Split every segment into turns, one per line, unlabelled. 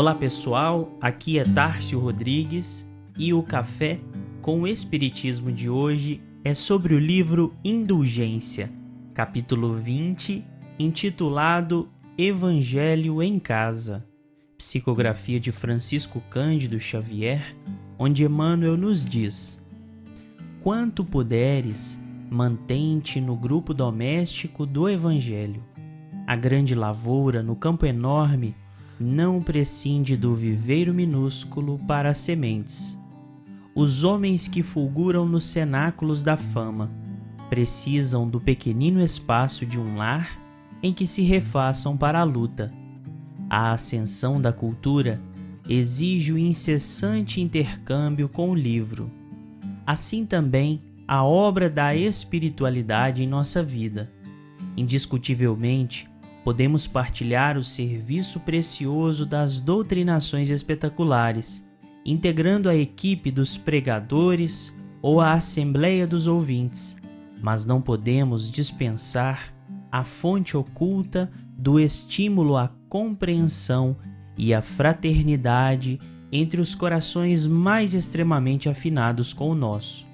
Olá pessoal, aqui é Tárcio Rodrigues e o café com o Espiritismo de hoje é sobre o livro Indulgência, capítulo 20, intitulado Evangelho em Casa, psicografia de Francisco Cândido Xavier, onde Emmanuel nos diz: Quanto puderes, mantente no grupo doméstico do Evangelho. A grande lavoura no campo enorme não prescinde do viveiro minúsculo para as sementes. Os homens que fulguram nos cenáculos da fama precisam do pequenino espaço de um lar em que se refaçam para a luta. A ascensão da cultura exige o incessante intercâmbio com o livro. Assim também a obra da espiritualidade em nossa vida. Indiscutivelmente, podemos partilhar o serviço precioso das doutrinações espetaculares, integrando a equipe dos pregadores ou a assembleia dos ouvintes, mas não podemos dispensar a fonte oculta do estímulo à compreensão e à fraternidade entre os corações mais extremamente afinados com o nosso.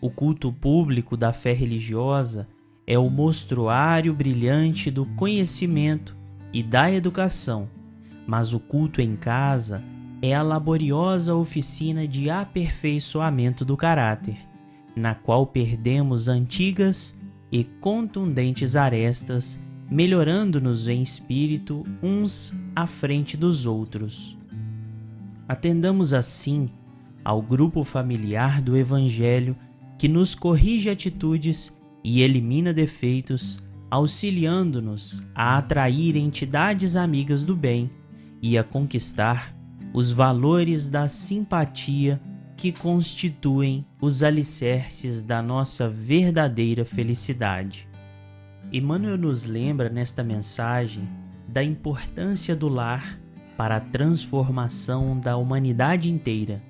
O culto público da fé religiosa é o mostruário brilhante do conhecimento e da educação, mas o culto em casa é a laboriosa oficina de aperfeiçoamento do caráter, na qual perdemos antigas e contundentes arestas, melhorando-nos em espírito uns à frente dos outros. Atendamos assim ao grupo familiar do Evangelho que nos corrige atitudes e elimina defeitos, auxiliando-nos a atrair entidades amigas do bem e a conquistar os valores da simpatia que constituem os alicerces da nossa verdadeira felicidade. Emmanuel nos lembra nesta mensagem da importância do lar para a transformação da humanidade inteira.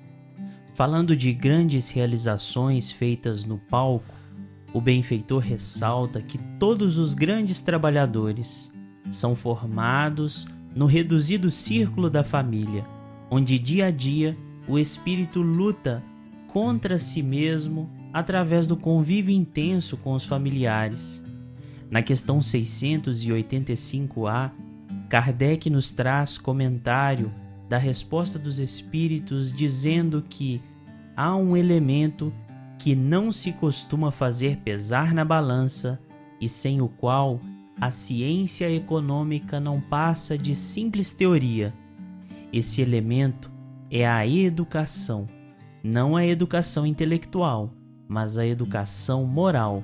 Falando de grandes realizações feitas no palco, o benfeitor ressalta que todos os grandes trabalhadores são formados no reduzido círculo da família, onde dia a dia o espírito luta contra si mesmo através do convívio intenso com os familiares. Na questão 685A, Kardec nos traz comentário da resposta dos espíritos dizendo que há um elemento que não se costuma fazer pesar na balança e sem o qual a ciência econômica não passa de simples teoria. Esse elemento é a educação, não a educação intelectual, mas a educação moral.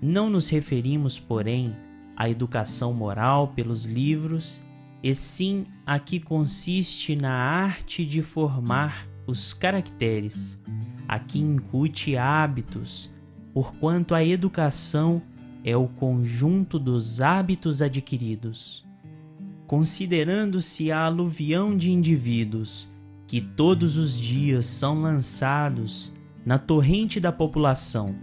Não nos referimos, porém, à educação moral pelos livros, e sim a que consiste na arte de formar os caracteres a que incute hábitos, porquanto a educação é o conjunto dos hábitos adquiridos. Considerando-se a aluvião de indivíduos que todos os dias são lançados na torrente da população,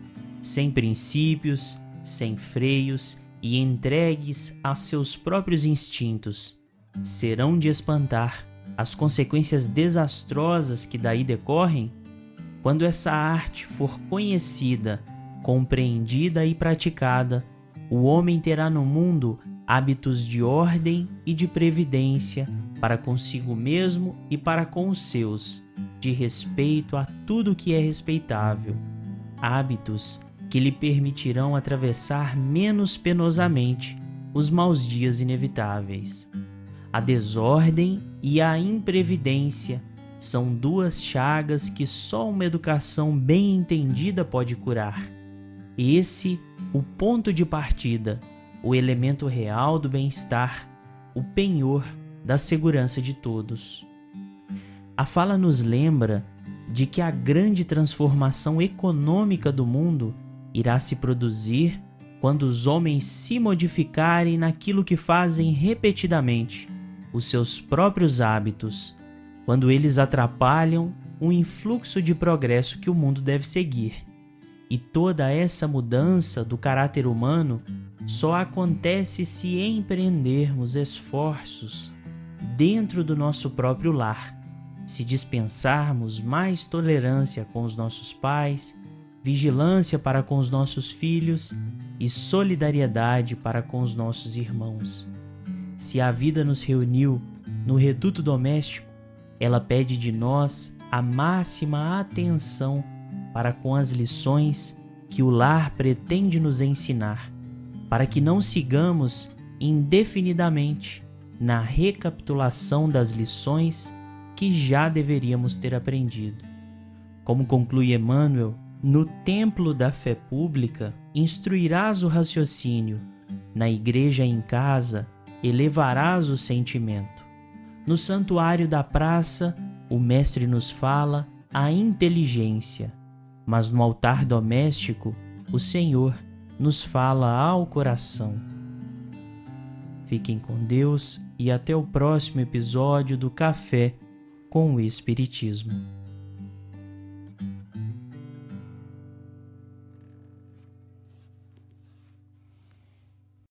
sem princípios, sem freios e entregues a seus próprios instintos, serão de espantar as consequências desastrosas que daí decorrem quando essa arte for conhecida, compreendida e praticada, o homem terá no mundo hábitos de ordem e de previdência para consigo mesmo e para com os seus, de respeito a tudo que é respeitável, hábitos que lhe permitirão atravessar menos penosamente os maus dias inevitáveis. A desordem e a imprevidência são duas chagas que só uma educação bem entendida pode curar. Esse, o ponto de partida, o elemento real do bem-estar, o penhor da segurança de todos. A fala nos lembra de que a grande transformação econômica do mundo irá se produzir quando os homens se modificarem naquilo que fazem repetidamente, os seus próprios hábitos quando eles atrapalham o influxo de progresso que o mundo deve seguir. E toda essa mudança do caráter humano só acontece se empreendermos esforços dentro do nosso próprio lar, se dispensarmos mais tolerância com os nossos pais, vigilância para com os nossos filhos e solidariedade para com os nossos irmãos. Se a vida nos reuniu no reduto doméstico, ela pede de nós a máxima atenção para com as lições que o lar pretende nos ensinar, para que não sigamos indefinidamente na recapitulação das lições que já deveríamos ter aprendido. Como conclui Emmanuel, no templo da fé pública instruirás o raciocínio, na igreja em casa elevarás o sentimento. No santuário da praça, o Mestre nos fala a inteligência mas no altar doméstico o Senhor nos fala ao coração. Fiquem com Deus e até o próximo episódio do Café com o Espiritismo.